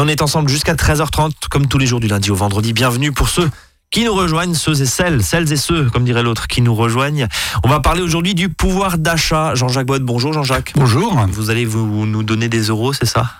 Et on est ensemble jusqu'à 13h30, comme tous les jours du lundi au vendredi. Bienvenue pour ceux qui nous rejoignent, ceux et celles, celles et ceux, comme dirait l'autre, qui nous rejoignent. On va parler aujourd'hui du pouvoir d'achat. Jean-Jacques Bode, bonjour Jean-Jacques. Bonjour. Vous allez vous nous donner des euros, c'est ça?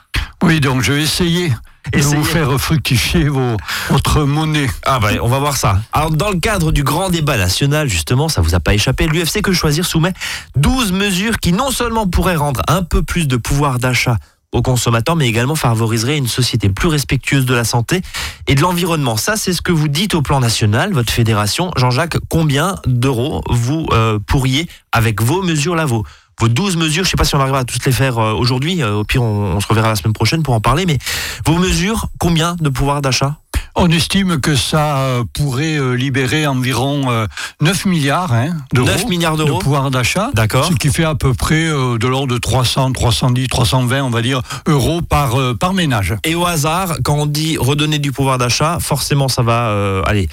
Oui, donc je vais essayer de vous faire fructifier vos, votre monnaie. Ah bah, on va voir ça. Alors dans le cadre du grand débat national, justement, ça vous a pas échappé, l'UFC Que Choisir soumet 12 mesures qui non seulement pourraient rendre un peu plus de pouvoir d'achat aux consommateurs, mais également favoriserait une société plus respectueuse de la santé et de l'environnement. Ça, c'est ce que vous dites au plan national, votre fédération. Jean-Jacques, combien d'euros vous euh, pourriez, avec vos mesures là, vos, vos 12 mesures, je ne sais pas si on arrivera à toutes les faire euh, aujourd'hui, euh, au pire on, on se reverra la semaine prochaine pour en parler, mais vos mesures, combien de pouvoir d'achat? On estime que ça euh, pourrait euh, libérer environ 9 euh, milliards hein, d'euros 9 milliards d'euros de pouvoir d'achat. D'accord. Ce qui fait à peu près de l'ordre de 300, 310, 320, on va dire, euros par, par ménage. Et au hasard, quand on dit redonner du pouvoir d'achat, forcément ça va aller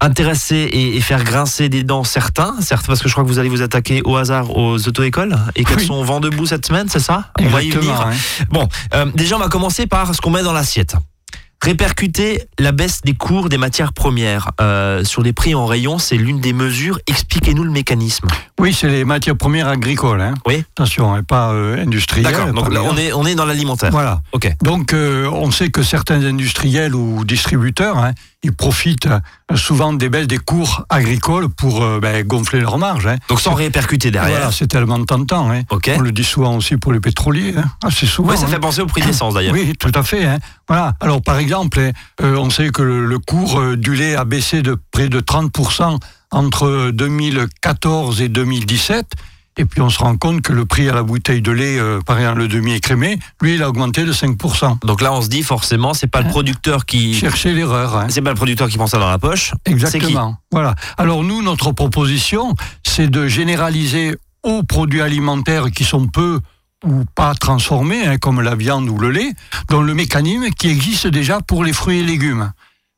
intéresser et, faire grincer des dents certains, certes, parce que je crois que vous allez vous attaquer au hasard aux auto-écoles et qu'elles sont vent debout cette semaine, c'est ça? On va y venir. Bon, déjà on va commencer par ce qu'on met dans l'assiette. Répercuter la baisse des cours des matières premières euh, sur les prix en rayon, c'est l'une des mesures. Expliquez-nous le mécanisme. Oui, c'est les matières premières agricoles. Hein. Oui. Attention, et pas euh, industrielles. D'accord. Donc là, on est on est dans l'alimentaire. Voilà. Ok. Donc euh, on sait que certains industriels ou distributeurs, hein, ils profitent souvent des baisses des cours agricoles pour ben, gonfler leurs marges. Hein. Donc sans répercuter derrière. Voilà, c'est tellement tentant. Hein. On le dit souvent aussi pour les pétroliers. Hein. Assez souvent. Oui, ça fait penser au prix de l'essence d'ailleurs. Oui, tout à fait. Hein. Voilà. Alors par exemple, on sait que le, cours du lait a baissé de près de 30% entre 2014 et 2017. Et puis on se rend compte que le prix à la bouteille de lait, euh, par exemple le demi-écrémé, lui, il a augmenté de 5%. Donc là, on se dit forcément, c'est pas le hein producteur qui cherchait l'erreur. Hein. C'est pas le producteur qui pense ça dans la poche. Exactement. Voilà. Alors nous, notre proposition, c'est de généraliser aux produits alimentaires qui sont peu ou pas transformés, hein, comme la viande ou le lait, dans le mécanisme qui existe déjà pour les fruits et légumes.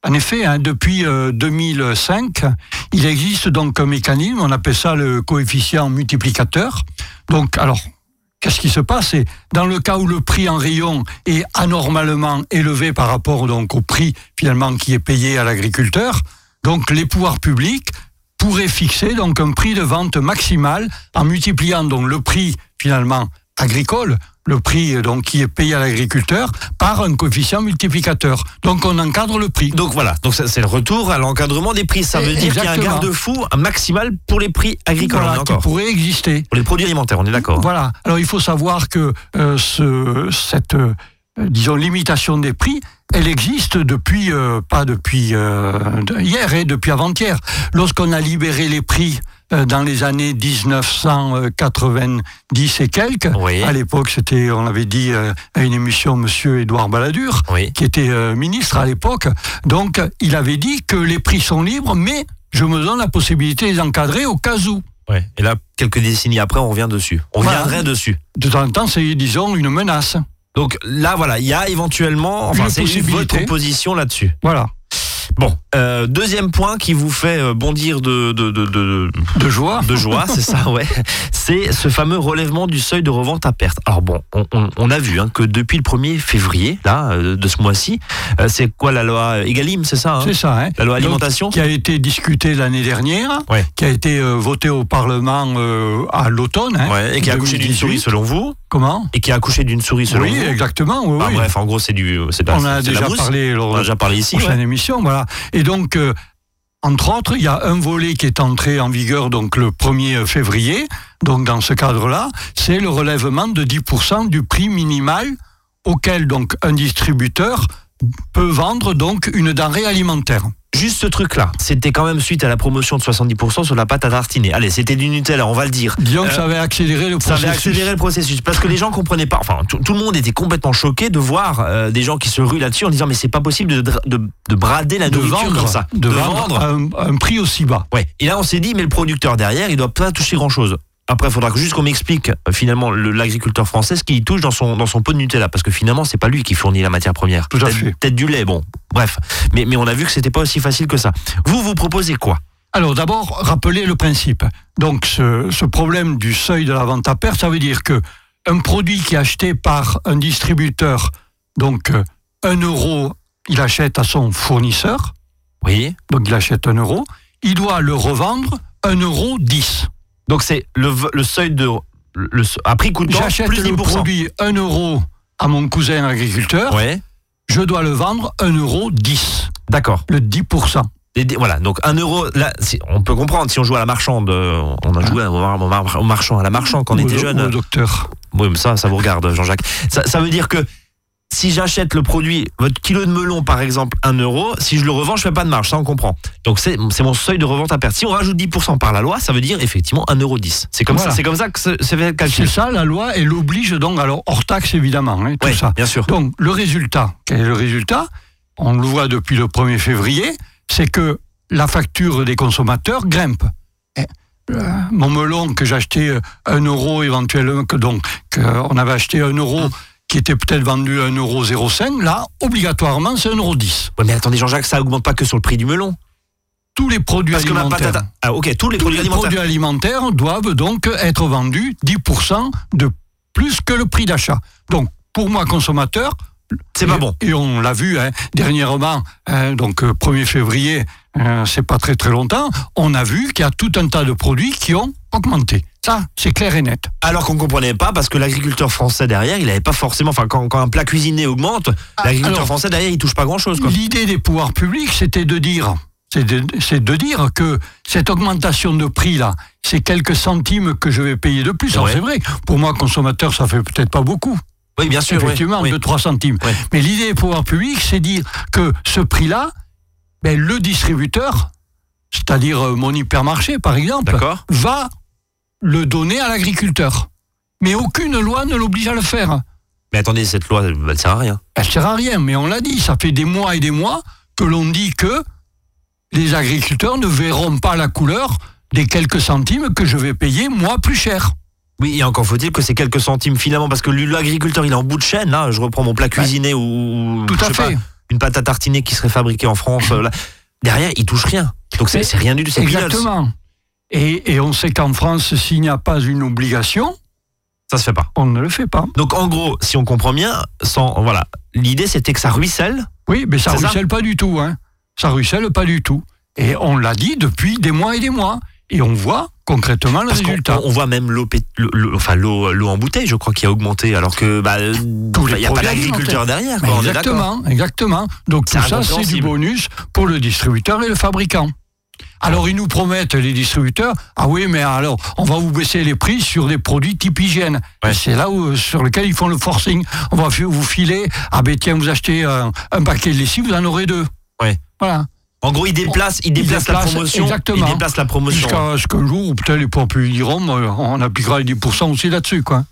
En effet, hein, depuis 2005, euh, il existe donc un mécanisme, on appelle ça le coefficient multiplicateur. Donc, alors, qu'est-ce qui se passe? Dans le cas où le prix en rayon est anormalement élevé par rapport au prix finalement qui est payé à l'agriculteur, donc les pouvoirs publics pourraient fixer un prix de vente maximal en multipliant donc le prix finalement agricole le prix euh, donc qui est payé à l'agriculteur par un coefficient multiplicateur. Donc on encadre le prix. Donc voilà, donc c'est le retour à l'encadrement des prix. Ça veut dire qu'il y a un garde-fou maximal pour les prix agricoles. Voilà, qui pourrait exister. Pour les produits alimentaires, on est d'accord. Voilà. Alors il faut savoir que euh, ce, cette euh, disons limitation des prix, elle existe depuis pas depuis hier et depuis avant-hier. Lorsqu'on a libéré les prix euh, dans les années 1990 et quelques. À l'époque, c'était, on l'avait dit euh, à une émission, Monsieur Édouard Balladur, qui était euh, ministre à l'époque. Donc, il avait dit que les prix sont libres, mais je me donne la possibilité de les encadrer au cas où. Ouais. Et là, quelques décennies après, on revient dessus. On reviendrait dessus. De temps en temps, c'est, disons, une menace. Donc là, voilà, il y a éventuellement, enfin, c'est votre position là-dessus. Voilà. Bon, euh, deuxième point qui vous fait euh, bondir de de, de, de, de joie. De joie, c'est ça, ouais. C'est ce fameux relèvement du seuil de revente à perte. Alors bon, on, on, on a vu hein, que depuis le 1er février, là, euh, de ce mois-ci, c'est quoi la loi Egalim, c'est ça hein C'est ça, hein La loi alimentation Qui a été discutée l'année dernière, ouais. qui a été votée au Parlement à l'automne. Ouais, et qui a accouché d'une souris selon vous Comment? Et qui a accouché d'une souris selon oui, vous? exactement. Oui, bah, Bref, en gros, c'est du. On a déjà parlé lors on a déjà parlé ici. Prochaine émission, voilà. Et donc, euh, entre autres, il y a un volet qui est entré en vigueur le 1er février. Donc, dans ce cadre-là, c'est le relèvement de 10% du prix minimal auquel donc un distributeur peut vendre une denrée alimentaire. Juste ce truc-là, c'était quand même suite à la promotion de 70% sur la pâte à tartiner. Allez, c'était du Nutella, on va le dire. Disons que ça avait accéléré le processus. Ça avait accéléré le processus parce que les gens comprenaient pas. Enfin, tout, le monde était complètement choqué de voir euh, des gens qui se ruent là-dessus en disant mais c'est pas possible de, de, brader la nourriture vendre, comme ça, de, vendre, un, un, prix aussi bas. Ouais. Et là, on s'est dit mais le producteur derrière, il doit pas toucher grand-chose. Après, il faudra juste qu'on m'explique euh, finalement l'agriculteur français ce qu'il touche dans son dans son pot de Nutella, parce que finalement c'est pas lui qui fournit la matière première. Tout à fait. Peut-être du lait, bon, bref. Mais mais on a vu que c'était pas aussi facile que ça. Vous vous proposez quoi? Alors d'abord, rappelez le principe. Donc ce, ce, problème du seuil de la vente à perte, ça veut dire que un produit qui est acheté par un distributeur, donc euh, un euro, il achète à son fournisseur, Oui. donc il achète un euro, il doit le revendre un euro 10. Donc c'est le, seuil de. Le, le- à prix coûtant J'achète le 10%. produit 1 euro à mon cousin agriculteur, Ouais. je dois le vendre 1 euro 10, D'accord. le 10%. Et des- Voilà, donc un euro, là, si- on peut comprendre si on joue à la marchande, euh, on a joué au, mar- au mar- au marchand, à la marchande quand on était jeune. le docteur. Oui, mais ça, ça vous regarde, Jean-Jacques. Ça, ça veut dire que si j'achète le produit, votre kilo de melon par exemple, 1 euro, si je le revends, je fais pas de marge, ça on comprend. Donc c'est mon seuil de revente à perte. Si on rajoute 10% par la loi, ça veut dire effectivement 1 euro 10. C'est comme Voilà. ça, c'est comme ça que c'est fait C'est ça la loi, elle oblige donc, alors hors taxe évidemment, hein, tout Ouais, ça. bien sûr. Donc le résultat, quel est le résultat? On le voit depuis le 1er février, c'est que la facture des consommateurs grimpe. Eh, euh, mon melon que j'achetais euh, 1 euro éventuellement, que donc que on avait acheté 1 euro qui était peut-être vendu à 1 euro 05, là obligatoirement c'est 1 euro 10. Ouais, mais attendez, Jean-Jacques, ça augmente pas que sur le prix du melon. Tous les produits Parce que ma alimentaires. Ah, ok, tous les tous produits les alimentaires. produits alimentaires doivent donc être vendus 10% de plus que le prix d'achat. Donc, pour moi, consommateur, C'est pas bon. Et on l'a vu hein, dernièrement, hein, donc euh, 1er février, euh, c'est pas très très longtemps, on a vu qu'il y a tout un tas de produits qui ont augmenté. Ça, c'est clair et net. Alors qu'on comprenait pas parce que l'agriculteur français derrière, il avait pas forcément. Enfin, quand, quand un plat cuisiné augmente, l'agriculteur Ah, alors- français derrière, il touche pas grand chose. Quoi. L'idée des pouvoirs publics, c'était de dire, c'est de, de dire que cette augmentation de prix là, c'est quelques centimes que je vais payer de plus. Alors Ouais. c'est vrai, pour moi consommateur, ça fait peut-être pas beaucoup. Oui, bien sûr. effectivement, oui. 2-3 centimes. Ouais. Mais l'idée des pouvoirs publics, c'est dire que ce prix-là, ben, le distributeur, c'est-à-dire euh, mon hypermarché par exemple, va le donner à l'agriculteur. Mais aucune loi ne l'oblige à le faire. Mais attendez, cette loi, elle, elle sert à rien. Elle ne sert à rien, mais on l'a dit, ça fait des mois et des mois que l'on dit que les agriculteurs ne verront pas la couleur des quelques centimes que je vais payer moi plus cher. Oui, et encore faut-il que c'est quelques centimes finalement, parce que l'agriculteur, il est en bout de chaîne. Là, je reprends mon plat cuisiné ou, ou- Tout je à sais pas, fait. une pâte à tartiner qui serait fabriquée en France. euh, là. Derrière, il touche rien. Donc c'est rien du tout. Exactement. Et, et on sait qu'en France, s'il n'y a pas une obligation, Ça se fait pas. on ne le fait pas. Donc en gros, si on comprend bien, sans voilà, l'idée c'était que ça ruisselle. Oui, mais ça ruisselle pas du tout. Hein. Ça ruisselle pas du tout. Et on l'a dit depuis des mois et des mois. Et on voit concrètement le Parce résultat. on voit même l'eau, enfin en bouteille, je crois, qui a augmenté, alors que bah, euh, les il n'y a pas d'agriculteur derrière. Quoi, on est d'accord. exactement, exactement. Donc tout ça, c'est du bonus pour le distributeur et le fabricant. Alors ils nous promettent, les distributeurs, ah oui, mais alors on va vous baisser les prix sur des produits type hygiène. Ouais. C'est là où, sur lequel ils font le forcing. On va vous filer, ah ben tiens, vous achetez un, un paquet de lessive, vous en aurez deux. Ouais. Voilà. En gros, il déplace, il déplace la promotion. exactement. Il déplace la promotion. Jusqu'à ce qu'un jour, ou peut-être les publics diront, on appliquera les 10% aussi là-dessus. quoi.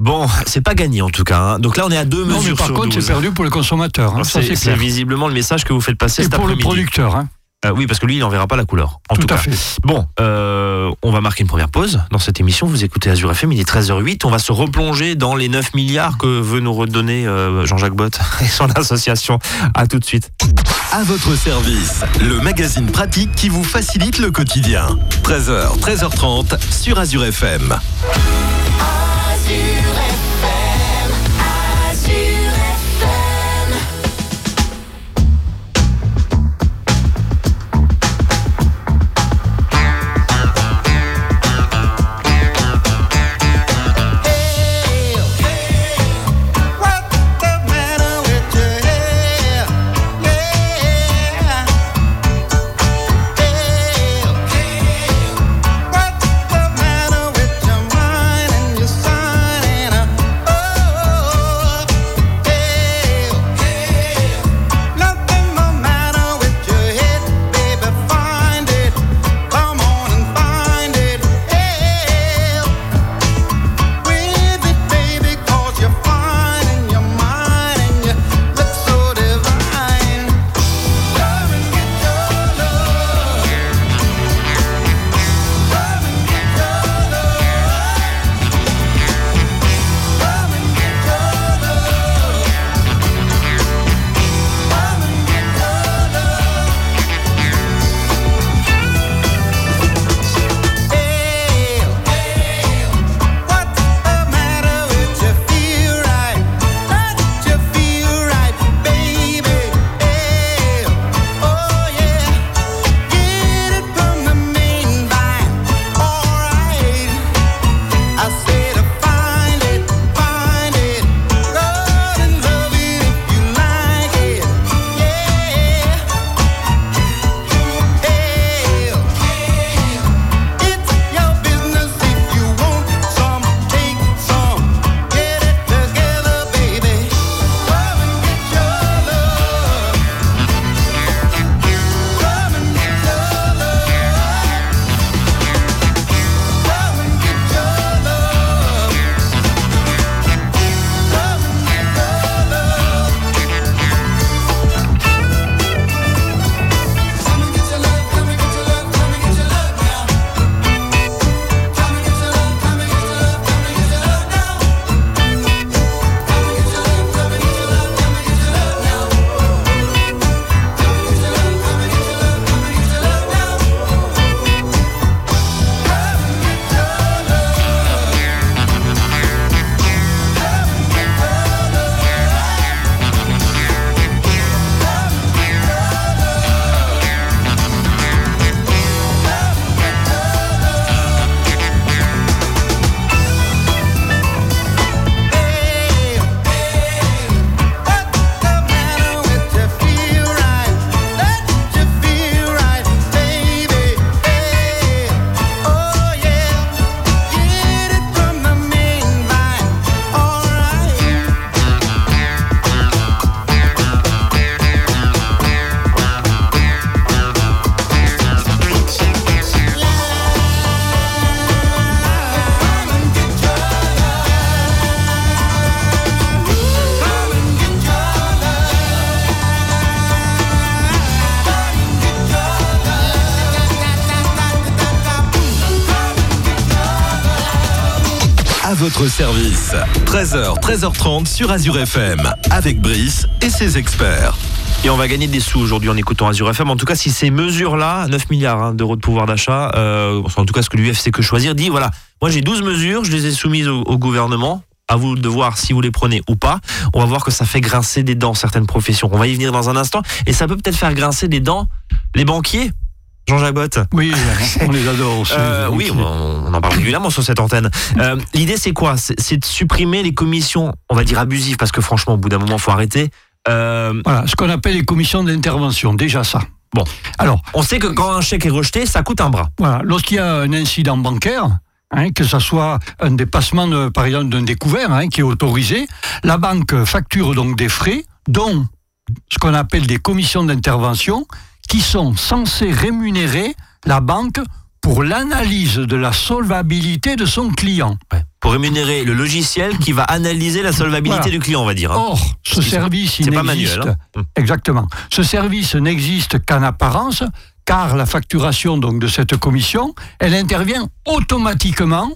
Bon, c'est pas gagné en tout cas. hein. Donc là, on est à deux Non, mais mesures par sur contre, 12. c'est perdu pour les consommateurs. hein, C'est visiblement le message que vous faites passer Et cet pour le après-midi. producteur. hein. Euh, oui, parce que lui, il n'en verra pas la couleur. En tout, Tout, à cas. fait. Bon, euh, on va marquer une première pause dans cette émission. Vous écoutez Azure FM, il est 13h08. On va se replonger dans les 9 milliards que veut nous redonner euh, Jean-Jacques Bott et son association. À tout de suite. À votre service, le magazine pratique qui vous facilite le quotidien. 13h, 13h30 sur Azure FM. What's service. 13h, 13h30 sur Azure FM avec Brice et ses experts. Et on va gagner des sous aujourd'hui en écoutant Azure FM. En tout cas, si ces mesures-là, 9 milliards hein, d'euros de pouvoir d'achat, euh, en tout cas ce que l'UFC Que Choisir dit, voilà, moi j'ai 12 mesures, je les ai soumises au, au gouvernement. À vous de voir si vous les prenez ou pas. On va voir que ça fait grincer des dents certaines professions. On va y venir dans un instant. Et ça peut peut-être faire grincer des dents les banquiers. Jean-Jacques Bott. Oui, on les adore aussi. Euh, oui, on, on en parle régulièrement sur cette antenne. Euh, L'idée, c'est quoi? C'est c'est de supprimer les commissions, on va dire abusives, parce que franchement, au bout d'un moment, faut arrêter. Euh, Voilà, ce qu'on appelle les commissions d'intervention, déjà ça. Bon. Alors, on sait que quand un chèque est rejeté, ça coûte un bras. voilà, lorsqu'il y a un incident bancaire, hein, que ce soit un dépassement, de- par exemple, d'un découvert hein, qui est autorisé, la banque facture donc des frais, dont ce qu'on appelle des commissions d'intervention, qui sont censées rémunérer la banque pour l'analyse de la solvabilité de son client. Pour rémunérer le logiciel qui va analyser la solvabilité Voilà. du client, on va dire. hein. Or, ce service, n'existe. hein. Exactement. Ce service n'existe qu'en apparence, car la facturation donc de cette commission, elle intervient automatiquement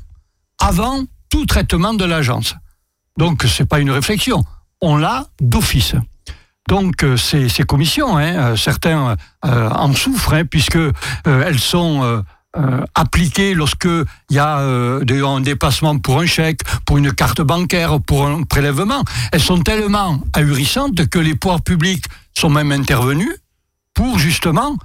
avant tout traitement de l'agence. Donc, c'est pas une réflexion. On l'a d'office. Donc, euh, ces, commissions, hein, euh, certains euh, en souffrent, hein, sont appliquées lorsque il y a un dépassement pour un chèque, pour une carte bancaire, pour un prélèvement. Elles sont tellement ahurissantes que les pouvoirs publics sont même intervenus pour justement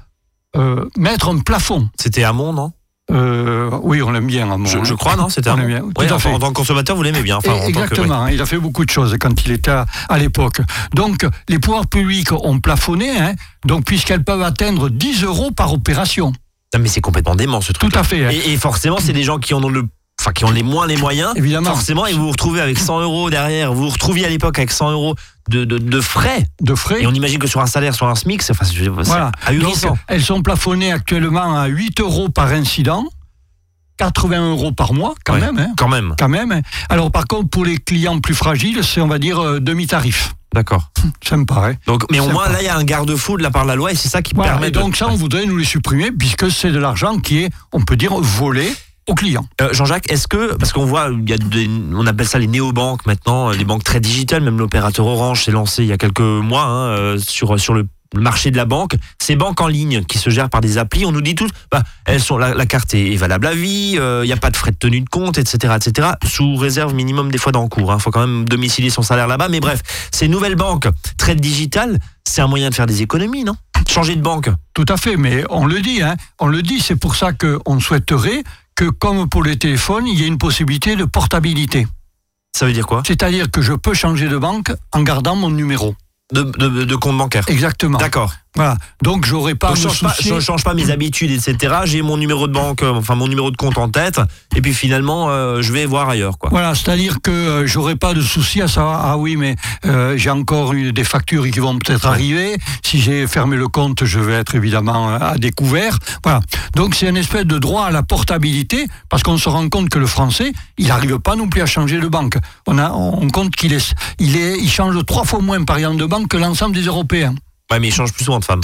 mettre un plafond. C'était Hamon, non? Euh, oui, on l'aime bien. Hamon, je, hein. je crois, non C'était aime bien. À fait. en tant que consommateur, vous l'aimez bien. Enfin, en tant que- Exactement, il a fait beaucoup de choses quand il était à, à l'époque. Donc, les pouvoirs publics ont plafonné, hein, donc puisqu'elles peuvent atteindre 10 euros par opération. Non, mais c'est complètement dément ce truc. Tout à fait. hein. Et, et forcément, c'est des gens qui en ont le. Enfin, qui ont les moins les moyens. Évidemment. Forcément, et vous vous retrouvez avec 100 euros derrière. Vous vous retrouviez à l'époque avec 100 euros de, de, de frais. de frais. Et on imagine que sur un salaire, sur un SMIC, c'est enfin, Voilà. Donc, elles sont plafonnées actuellement à 8 euros par incident, 80 euros par mois, quand Ouais. même. hein. Quand même. Quand même. hein. Alors, par contre, pour les clients plus fragiles, c'est, on va dire, euh, demi-tarif. D'accord. Sympa, hein. Donc, mais au moins, là, il y a un garde-fou de la part de la loi et c'est ça qui Voilà. permet Et donc, de. ça, on voudrait nous les supprimer, puisque c'est de l'argent qui est, on peut dire, volé aux clients. Euh, Jean-Jacques, est-ce que, parce qu'on voit, il y a des- on appelle ça les néobanques maintenant, euh, les banques très digitales, même l'opérateur Orange s'est lancé il y a quelques mois hein, euh, sur, sur le marché de la banque. Ces banques en ligne qui se gèrent par des applis, on nous dit tous, bah, elles sont, la, la carte est, est valable à vie, euh, il n'y a pas de frais de tenue de compte, etc., etc., sous réserve minimum des fois d'encours. Il faut quand même domicilier son salaire là-bas. Mais bref, ces nouvelles banques très digitales, c'est un moyen de faire des économies, non? Changer de banque. Tout à fait, mais on le dit, hein, on le dit, c'est pour ça qu'on souhaiterait que, comme pour les téléphones, il y ait une possibilité de portabilité. Ça veut dire quoi? C'est-à-dire que je peux changer de banque en gardant mon numéro. de, de, de compte bancaire. Exactement. D'accord. Voilà. Donc j'aurais pas Donc, change pas, je change pas mes habitudes, etc. J'ai mon numéro de banque, euh, enfin mon numéro de compte en tête, et puis finalement, euh, je vais voir ailleurs, quoi. Voilà, c'est-à-dire que euh, j'aurais pas de souci à savoir ah oui mais euh, j'ai encore eu des factures qui vont peut-être arriver. Si j'ai fermé le compte, je vais être évidemment euh, à découvert. Voilà. Donc c'est une espèce de droit à la portabilité parce qu'on se rend compte que le français, il n'arrive pas non plus à changer de banque. On a on compte qu'il est il est il change trois fois moins par exemple de banque que l'ensemble des Européens. Ouais, mais il change plus souvent de femmes.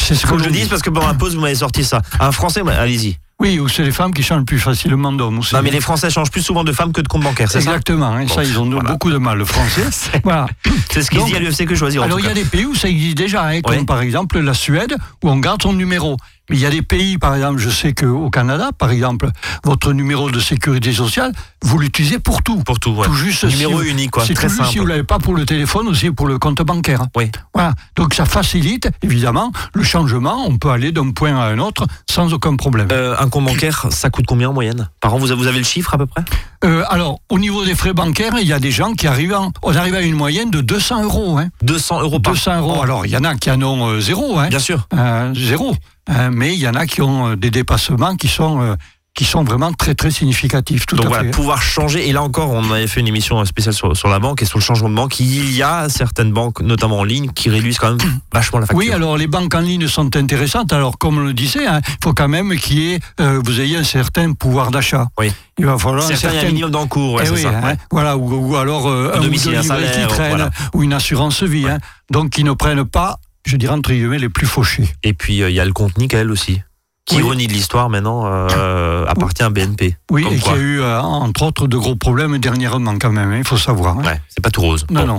C'est ce Faut que je l'on le dise parce que pendant la pause, vous m'avez sorti ça. Un Français, bah, allez-y. Oui, ou c'est les femmes qui changent plus facilement d'hommes. Non, mais les Français changent plus souvent de femmes que de compte bancaire, c'est ça Exactement, hein, ça ils ont voilà. beaucoup de mal le français. voilà. C'est ce qu'ils disent à l'UFC que choisir. Alors il y a des pays où ça existe déjà, hein, comme par exemple la Suède, où on garde son numéro. Mais il y a des pays, par exemple, je sais qu'au Canada, par exemple, votre numéro de sécurité sociale, vous l'utilisez pour tout. Pour tout, ouais. Tout juste Numéro si unique, quoi. C'est Très si vous simple. l'avez pas pour le téléphone, aussi pour le compte bancaire. Oui. Voilà. Donc ça facilite, évidemment, le changement. On peut aller d'un point à un autre sans aucun problème. Euh, un compte bancaire, ça coûte combien en moyenne? Par an, vous avez, le chiffre à peu près? Euh, alors, au niveau des frais bancaires, il y a des gens qui arrivent, en- on arrive à une moyenne de 200 euros. Hein. 200 euros par 200 euros. an. Alors, il y en a qui en ont euh, zéro. Hein. Bien sûr. Zéro. Euh, mais il y en a qui ont euh, des dépassements qui sont, euh, qui sont vraiment très très significatifs. Tout Donc à voilà, fait. pouvoir changer. Et là encore, on avait fait une émission spéciale sur, sur la banque et sur le changement de banque. Il y a certaines banques, notamment en ligne, qui réduisent quand même vachement la facture. Oui, alors les banques en ligne sont intéressantes. Alors, comme on le disait, hein, il faut quand même qu'il y ait, euh, vous ayez un certain pouvoir d'achat. Oui. Il va falloir un un certain minimum d'encours, ouais, Eh oui, ça. hein, ouais. Voilà, ou, ou alors euh, un ou domicile, un qui salaire, voilà. ou une assurance vie. Hein, donc, qui ne prennent pas, je dirais entre guillemets, les plus fauchés. Et puis, euh, il y a le compte nickel aussi. qui, Oui. ironie de l'histoire maintenant, euh, appartient à BNP. Oui, et qui a eu, euh, entre autres, de gros problèmes dernièrement quand même, hein, il faut savoir. hein. Ouais, c'est pas tout rose. Non, Bon. non.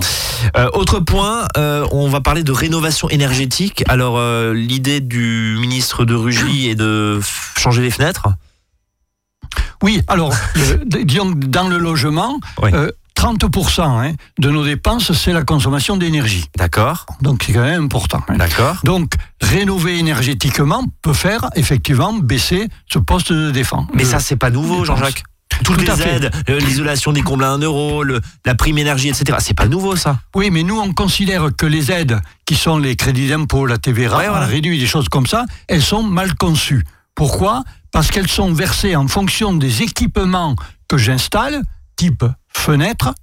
Autre point, on va parler de rénovation énergétique. Alors, l'idée du ministre de Rugy est de changer les fenêtres? Oui, alors, disons dans le logement, Oui. Euh, 30% hein, de nos dépenses, c'est la consommation d'énergie. D'accord, Donc c'est quand même important. hein. d'accord. Donc, rénover énergétiquement peut faire effectivement baisser ce poste de défense. Mais ça, c'est pas nouveau. Jean-Jacques. Toutes Tout à les fait. aides, euh, l'isolation des combles à 1 euro, le- la prime énergie, etc. C'est pas nouveau, ça. Oui, mais nous, on considère que les aides, qui sont les crédits d'impôt, la TVA, Ouais, voilà. réduit, des choses comme ça, elles sont mal conçues. Pourquoi? Parce qu'elles sont versées en fonction des équipements que j'installe, type fenêtre,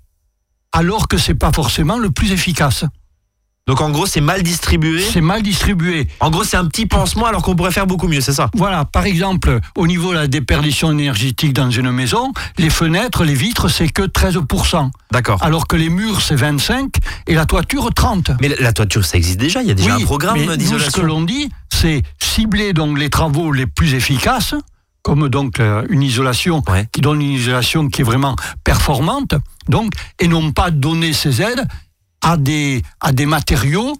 alors que c'est pas forcément le plus efficace. Donc, en gros, c'est mal distribué. C'est mal distribué. En gros, c'est un petit pansement alors qu'on pourrait faire beaucoup mieux, c'est ça? Voilà, par exemple, au niveau de la déperdition énergétique dans une maison, les fenêtres, les vitres, c'est que 13%, D'accord. alors que les murs, c'est 25%, et la toiture, 30%. Mais la- la toiture, ça existe déjà? Il y a déjà Oui, un programme nous, ce que d'isolation. l'on dit, c'est cibler donc les travaux les plus efficaces, comme donc euh, une isolation Ouais. qui donne une isolation qui est vraiment performante, donc, et non pas donner ces aides à des, à des matériaux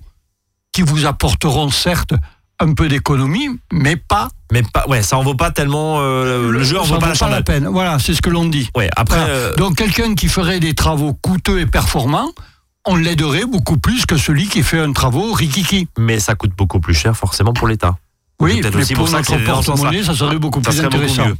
qui vous apporteront certes un peu d'économie, mais pas. Mais pas, ouais, ça en vaut pas tellement. euh, le jeu en ça vaut pas la vaut chandelle. peine. Voilà, c'est ce que l'on dit. Ouais, après. Voilà. euh, Donc quelqu'un qui ferait des travaux coûteux et performants, on l'aiderait beaucoup plus que celui qui fait un travaux rikiki. mais ça coûte beaucoup plus cher, forcément, pour l'État. Oui, peut-être aussi pour pour ça que notre porte-monnaie, ça serait beaucoup Ça plus beaucoup intéressant. mieux.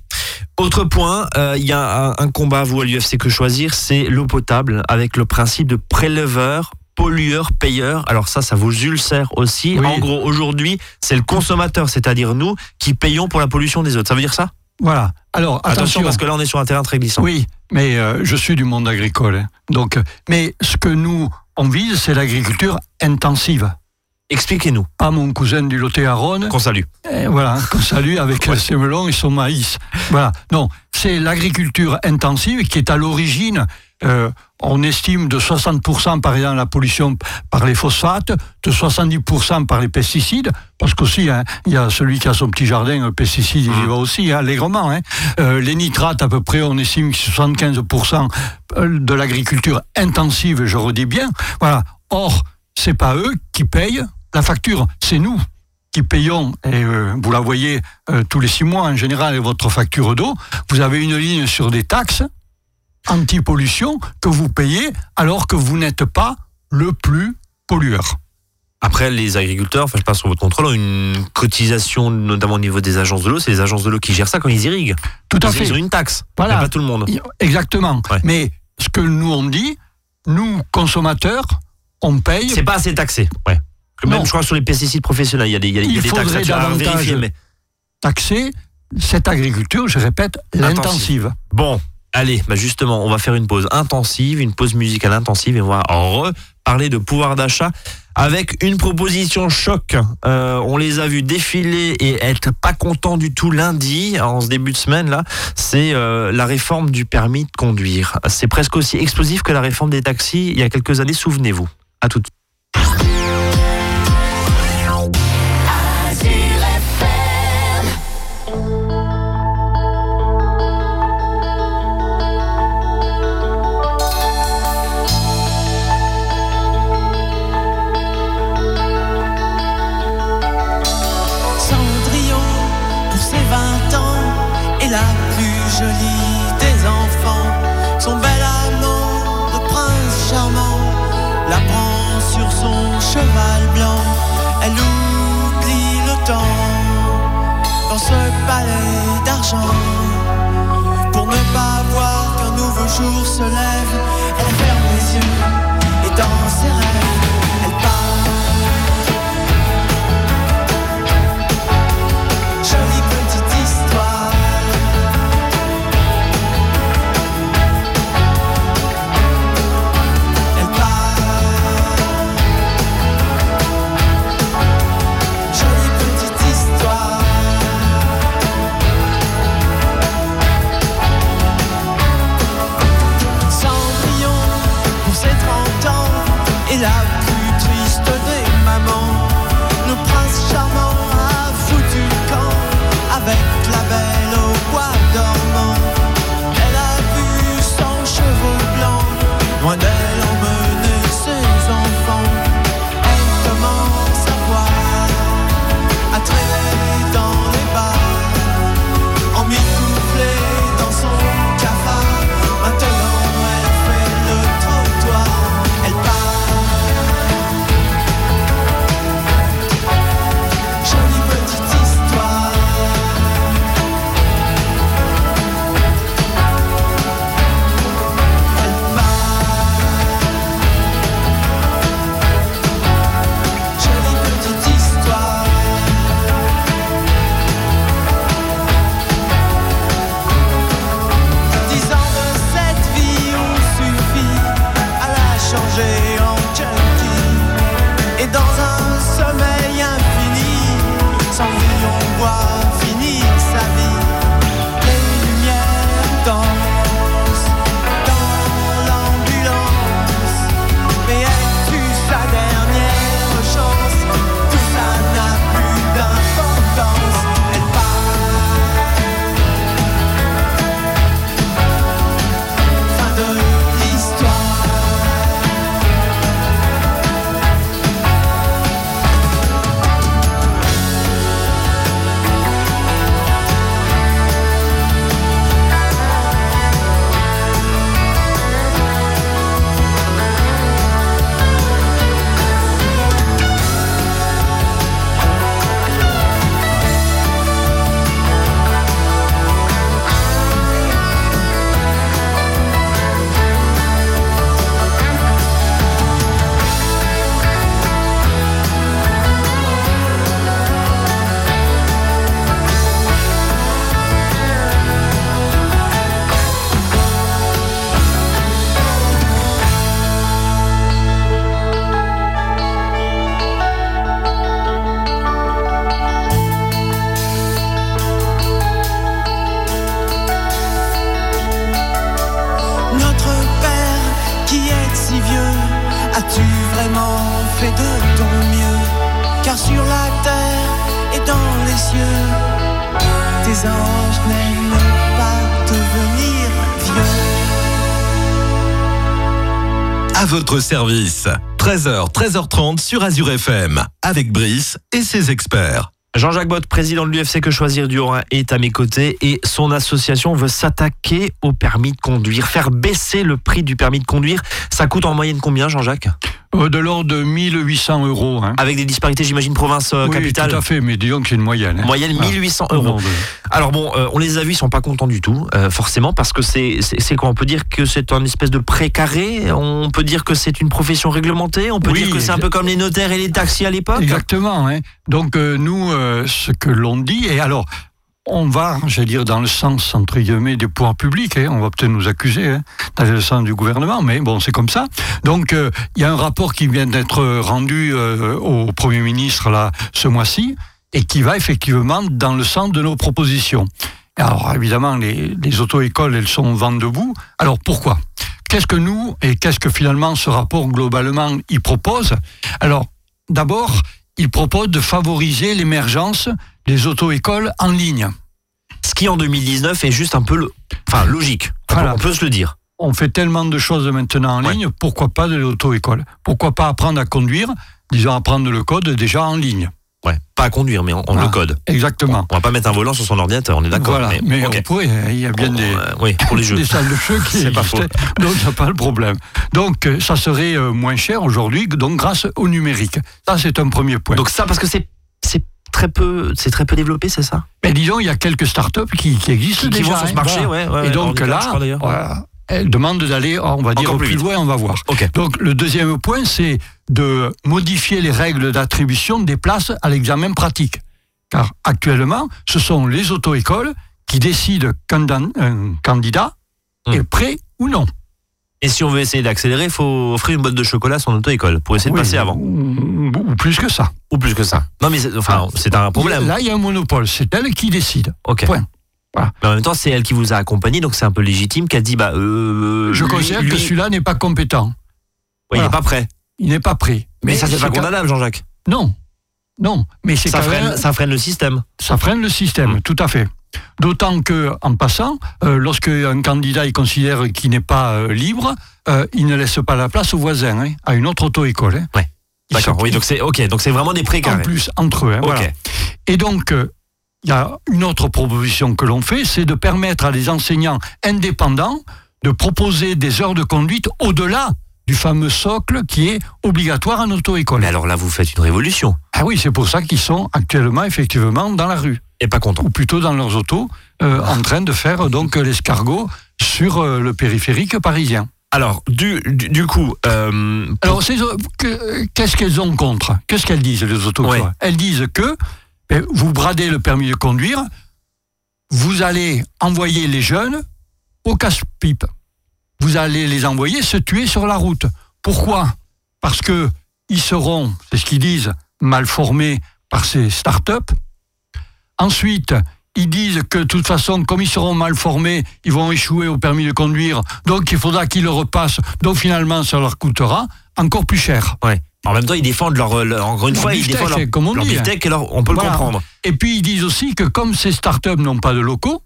Autre point, euh, il y a un, un combat, vous, à l'UFC Que Choisir, c'est l'eau potable, avec le principe de préleveur, pollueur, payeur. Alors ça, ça vous ulcère aussi. Oui. En gros, aujourd'hui, c'est le consommateur, c'est-à-dire nous, qui payons pour la pollution des autres. Ça veut dire ça? Voilà. Alors Attention, attention, parce que là, on est sur un terrain très glissant. oui, mais euh, je suis du monde agricole, hein. donc. euh, Mais ce que nous on vise, c'est l'agriculture intensive. Expliquez-nous, Pas mon cousin du Lot-et-Garonne, qu'on salue. Eh, voilà, qu'on salue avec ses melons et son maïs. Voilà. Non, c'est l'agriculture intensive qui est à l'origine. euh, on estime de 60% par exemple la pollution par les phosphates, de 70% par les pesticides, parce qu'aussi hein, il y a celui qui a son petit jardin, le pesticide il y va aussi hein, allègrement. Hein. Euh, les nitrates à peu près, on estime que 75% de l'agriculture intensive, je redis bien. Voilà. Or, c'est pas eux qui payent la facture, c'est nous qui payons, et euh, vous la voyez euh, tous les six mois en général, votre facture d'eau, vous avez une ligne sur des taxes anti-pollution que vous payez alors que vous n'êtes pas le plus pollueur. Après, les agriculteurs, enfin, je passe sur votre contrôle, ont une cotisation, notamment au niveau des agences de l'eau. C'est les agences de l'eau qui gèrent ça quand ils irriguent. Tout à Ils- fait. Ils ont une taxe. Voilà. Pas tout le monde. Exactement. Ouais. Mais ce que nous on dit, nous consommateurs, on paye. C'est pas assez taxé. Ouais. Même, Non. je crois, sur les pesticides professionnels, il y a des, il y a, il des taxes faudrait là-dessus à davantage vérifier, mais- taxer cette agriculture, je répète, l'intensive. Bon, allez, bah justement, on va faire une pause intensive, une pause musicale intensive, et on va reparler de pouvoir d'achat avec une proposition choc. Euh, on les a vus défiler et être pas contents du tout lundi, en ce début de semaine là. C'est euh, la réforme du permis de conduire. C'est presque aussi explosif que la réforme des taxis il y a quelques années. Souvenez-vous. À tout de suite. Dans ce palais d'argent. Pour ne pas voir qu'un nouveau jour se lève, elle ferme les yeux et dans ses fais de ton mieux, car sur la terre et dans les cieux, tes anges n'aiment pas devenir vieux. À votre service, 13h, 13h30 sur Azure FM, avec Brice et ses experts. Jean-Jacques Bott, président de l'UFC Que Choisir du Rhin, est à mes côtés et son association veut s'attaquer au permis de conduire, faire baisser le prix du permis de conduire. Ça coûte en moyenne combien, Jean-Jacques? De l'ordre de 1800 euros. Hein. Avec des disparités, j'imagine, province euh, Oui, tout à fait, mais disons que c'est une moyenne. hein. Moyenne Ah. 1800 Au euros. nord de- Alors bon, euh, on les a vus, ils sont pas contents du tout, euh, forcément, parce que c'est c'est c'est quoi On peut dire que c'est un espèce de précaré. On peut dire que c'est une profession réglementée. On peut Oui, dire que c'est un peu comme les notaires et les taxis à l'époque? Exactement. Hein. Donc euh, nous, euh, ce que l'on dit, et alors, on va, j'allais dire, dans le sens, entre guillemets, des pouvoirs publics, hein. on va peut-être nous accuser, hein, dans le sens du gouvernement, mais bon, c'est comme ça. Donc, euh, il y a un rapport qui vient d'être rendu euh, au Premier ministre, là, ce mois-ci, et qui va effectivement dans le sens de nos propositions. Alors, évidemment, les, les auto-écoles, elles sont vent debout. Alors, pourquoi? Qu'est-ce que nous, et qu'est-ce que finalement ce rapport, globalement, y propose? Alors, d'abord, il propose de favoriser l'émergence des auto-écoles en ligne. Ce qui en 2019 est juste un peu le, enfin logique. On peut- Voilà. On peut se le dire. On fait tellement de choses maintenant en Ouais. ligne, pourquoi pas de l'auto-école? Pourquoi pas apprendre à conduire, disons apprendre le code déjà en ligne Ouais. Pas à conduire, mais on, on Ah, le code. Exactement. On va pas mettre un volant sur son ordinateur, on est d'accord. Voilà, mais, on pourrait, hein, il y a bien On- des, euh, oui, pour les jeux. des salles de jeu qui existent, donc il n'y a pas le problème. Donc euh, ça serait euh, moins cher aujourd'hui, donc grâce au numérique. Ça c'est un premier point. Donc ça, parce que c'est c'est très peu, c'est très peu développé, c'est ça? Mais disons, il y a quelques startups qui, qui existent Qui, qui déjà. sur ce hein, marché, voilà. ouais, ouais. Et donc là, crois, voilà, elle demande d'aller, on va dire, Encore plus loin, on va voir. Ok. Donc le deuxième point, c'est de modifier les règles d'attribution des places à l'examen pratique. Car actuellement, ce sont les auto-écoles qui décident quand un, un candidat Hmm. est prêt ou non. Et si on veut essayer d'accélérer, il faut offrir une boîte de chocolat à son auto-école pour essayer de Oui, passer avant. Ou, ou plus que ça. Ou plus que ça. Non, mais c'est- enfin, c'est un problème. Là, il y a un monopole. C'est elle qui décide. Ok. Point. Mais en même temps, c'est elle qui vous a accompagné, donc c'est un peu légitime qu'elle dit bah. Euh, Je lui- considère lui- que celui-là n'est pas compétent. ouais, il Voilà. n'est pas prêt. Il n'est pas prêt. Mais, ça, c'est pas condamnable, Jean-Jacques. Non. Non. Mais c'est Ça quand freine, même- ça freine le système. ça freine le système, Mm. tout à fait. D'autant que, en passant, euh, lorsque un candidat il considère qu'il n'est pas euh, libre, euh, il ne laisse pas la place au voisin, hein, à une autre auto-école. hein. Ouais. D'accord. Oui, donc c'est ok. Donc c'est vraiment des en précarés. plus entre eux. hein, voilà. Et donc, euh, il y a une autre proposition que l'on fait, c'est de permettre à des enseignants indépendants de proposer des heures de conduite au-delà du fameux socle qui est obligatoire en auto-école. Mais alors là, vous faites une révolution. Ah oui, c'est pour ça qu'ils sont actuellement effectivement dans la rue. Et pas content. ou plutôt dans leurs autos, euh, en train de faire donc l'escargot sur euh, le périphérique parisien. Alors, du, du, du coup, euh, Alors, qu'est-ce qu'elles ont contre? Qu'est-ce qu'elles disent, les autos Ouais. Elles disent que ben, vous bradez le permis de conduire, vous allez envoyer les jeunes au casse-pipe. Vous allez les envoyer se tuer sur la route. Pourquoi? Parce que ils seront, c'est ce qu'ils disent, mal formés par ces start-up. Ensuite, ils disent que de toute façon, comme ils seront mal formés, ils vont échouer au permis de conduire, donc il faudra qu'ils le repassent, donc finalement ça leur coûtera encore plus cher. ouais. En même temps, ils défendent leur, leur- encore une Leur fois, ils défendent leur, comme on leur dit, hein. leur- on peut Voilà. le comprendre. Et puis ils disent aussi que comme ces start-up n'ont pas de locaux,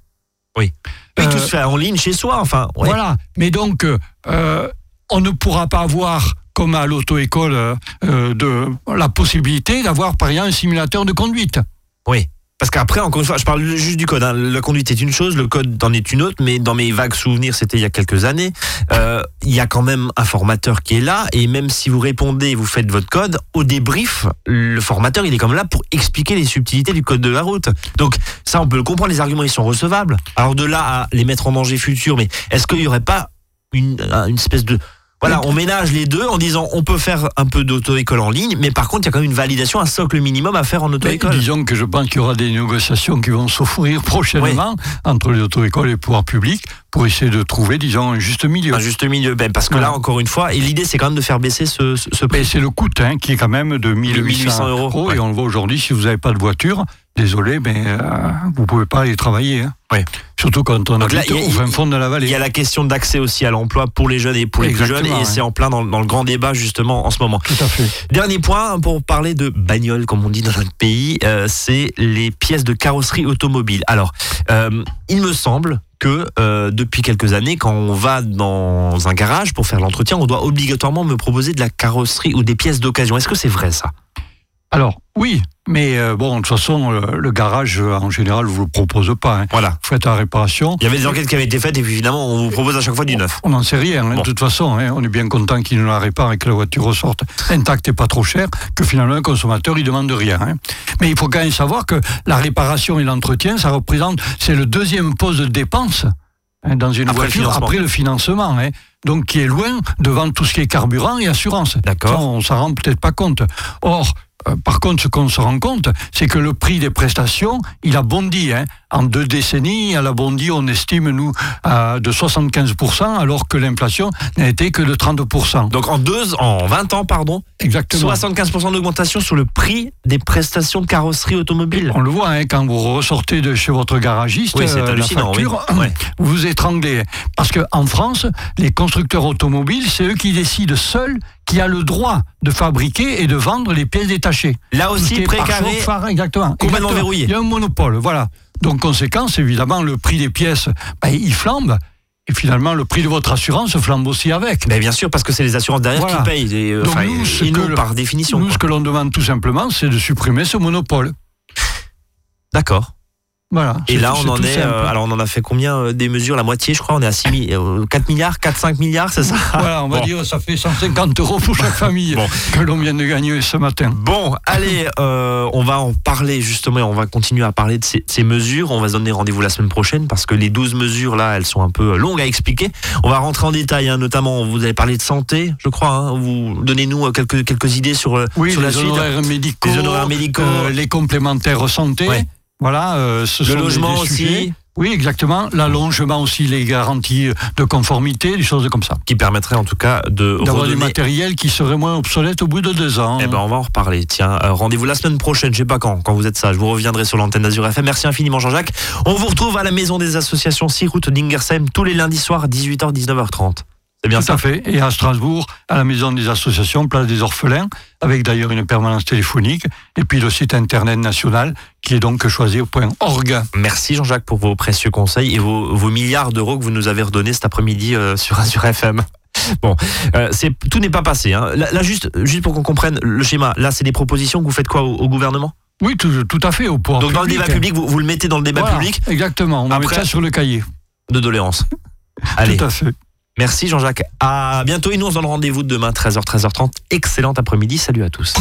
Oui, Euh, tout se fait en ligne chez soi, enfin. ouais. voilà, mais donc euh, on ne pourra pas avoir, comme à l'auto-école, euh, euh, de, la possibilité d'avoir par exemple un simulateur de conduite. Oui. Parce qu'après, encore une fois, je parle juste du code. hein. La conduite est une chose, le code en est une autre, mais dans mes vagues souvenirs, c'était il y a quelques années, euh, il y a quand même un formateur qui est là, et même si vous répondez, vous faites votre code, au débrief, le formateur, il est comme là pour expliquer les subtilités du code de la route. Donc ça, on peut le comprendre, les arguments, ils sont recevables. Alors de là à les mettre en danger futur, mais est-ce qu'il n'y aurait pas une espèce de... Voilà, on ménage les deux en disant on peut faire un peu d'auto-école en ligne, mais par contre, il y a quand même une validation, un socle minimum à faire en auto-école. disons que je pense qu'il y aura des négociations qui vont s'offrir prochainement entre les auto-écoles et les pouvoirs publics pour essayer de trouver, disons, un juste milieu. Un juste milieu, ben, parce que là, encore une fois, et l'idée, c'est quand même de faire baisser ce, prix. C'est le coût hein, qui est quand même de 1800, 1800 euros, ouais. Et on le voit aujourd'hui, si vous n'avez pas de voiture, désolé, mais euh, vous pouvez pas aller travailler. hein. Oui. Surtout quand on habite au fin fond de la vallée. Il y a la question d'accès aussi à l'emploi pour les jeunes et pour les plus jeunes, et ouais. c'est en plein dans, dans le grand débat justement en ce moment. Tout à fait. Dernier point pour parler de bagnole, comme on dit dans notre pays, euh, c'est les pièces de carrosserie automobile. Alors, euh, il me semble que euh, depuis quelques années, quand on va dans un garage pour faire l'entretien, on doit obligatoirement me proposer de la carrosserie ou des pièces d'occasion. Est-ce que c'est vrai ça? Alors, oui, mais euh, bon, de toute façon, le, le garage, euh, en général, vous le propose pas. hein. Voilà. Vous faites la réparation. Il y avait des enquêtes qui avaient été faites et puis finalement on vous propose à chaque fois du neuf. On n'en sait rien. hein. Bon. De toute façon, hein, on est bien content qu'il nous la répare et que la voiture ressorte intacte et pas trop chère, que finalement, un consommateur, il demande rien. Mais il faut quand même savoir que la réparation et l'entretien, ça représente, c'est le deuxième poste de dépense dans une Après le voiture après le financement. Donc, qui est loin devant tout ce qui est carburant et assurance. D'accord. On s'en rend peut-être pas compte. Or, euh, par contre, ce qu'on se rend compte, c'est que le prix des prestations, il a bondi. hein. En deux décennies, il a bondi, on estime, nous, à de 75%, alors que l'inflation n'a été que de 30%. Donc en deux, en 20 ans, pardon, Exactement. 75% d'augmentation sur le prix des prestations de carrosserie automobile. On le voit hein, quand vous ressortez de chez votre garagiste, Oui, euh, la oui. facture, Ouais. vous vous étranglez. Parce qu'en France, les constructeurs automobiles, c'est eux qui décident seuls qui a le droit de fabriquer et de vendre les pièces détachées. Là aussi, précaré. exactement. complètement verrouillé. Il y a un monopole, voilà. Donc, conséquence, évidemment, le prix des pièces, ben, il flambe. Et finalement, le prix de votre assurance flambe aussi avec. Ben bien sûr, parce que c'est les assurances derrière Voilà. qui payent. Et, euh, Donc enfin, nous, et nous, le- par définition. Nous, quoi. ce que l'on demande tout simplement, c'est de supprimer ce monopole. D'accord. Voilà. Et là, on en est. euh, alors, on en a fait combien euh, des mesures? La moitié, je crois. On est à 6 mi- euh, 4 milliards, 4, 5 milliards, c'est ça? Voilà, on va Bon. dire ça fait 150 euros pour chaque famille Bon. que l'on vient de gagner ce matin. Bon, allez, euh, on va en parler justement et on va continuer à parler de ces, ces mesures. On va se donner rendez-vous la semaine prochaine parce que les 12 mesures là, elles sont un peu longues à expliquer. On va rentrer en détail, hein, notamment vous avez parlé de santé, je crois. hein. vous donnez-nous euh, quelques, quelques idées sur, euh, Oui, sur la les suite. honoraires médicaux, Les honoraires médicaux. euh, les complémentaires santé. Ouais. Voilà, euh, ce Le sont des- logement des aussi. sujets. Oui, exactement. L'allongement aussi, les garanties de conformité, des choses comme ça. qui permettrait en tout cas de D'avoir du redonner matériel qui serait moins obsolète au bout de deux ans. Eh ben, on va en reparler. Tiens, euh, rendez-vous la semaine prochaine, je sais pas quand, quand vous êtes sage. Vous reviendrez sur l'antenne d'Azur FM. Merci infiniment, Jean-Jacques. On vous retrouve à la maison des associations 6 route d'Ingersheim tous les lundis soirs, 18h, 19h30. C'est bien Tout ça à fait. Et à Strasbourg, à la maison des associations, place des orphelins, avec d'ailleurs une permanence téléphonique, et puis le site internet national, qui est donc choisi au point org. Merci, Jean-Jacques, pour vos précieux conseils et vos, vos milliards d'euros que vous nous avez redonnés cet après-midi euh, sur FM. Bon, euh, c'est tout n'est pas passé. Hein. Là, là, juste, juste pour qu'on comprenne le schéma, là, c'est des propositions que vous faites quoi au, au gouvernement? Oui, tout, tout à fait, au point Donc, dans le débat public, vous, vous le mettez dans le débat Voilà, public? Exactement, on Après- ça sur le cahier. de doléances. Allez, Tout à fait. Merci Jean-Jacques. À bientôt et nous on se donne rendez-vous demain 13h, 13h30. Excellent après-midi. Salut à tous.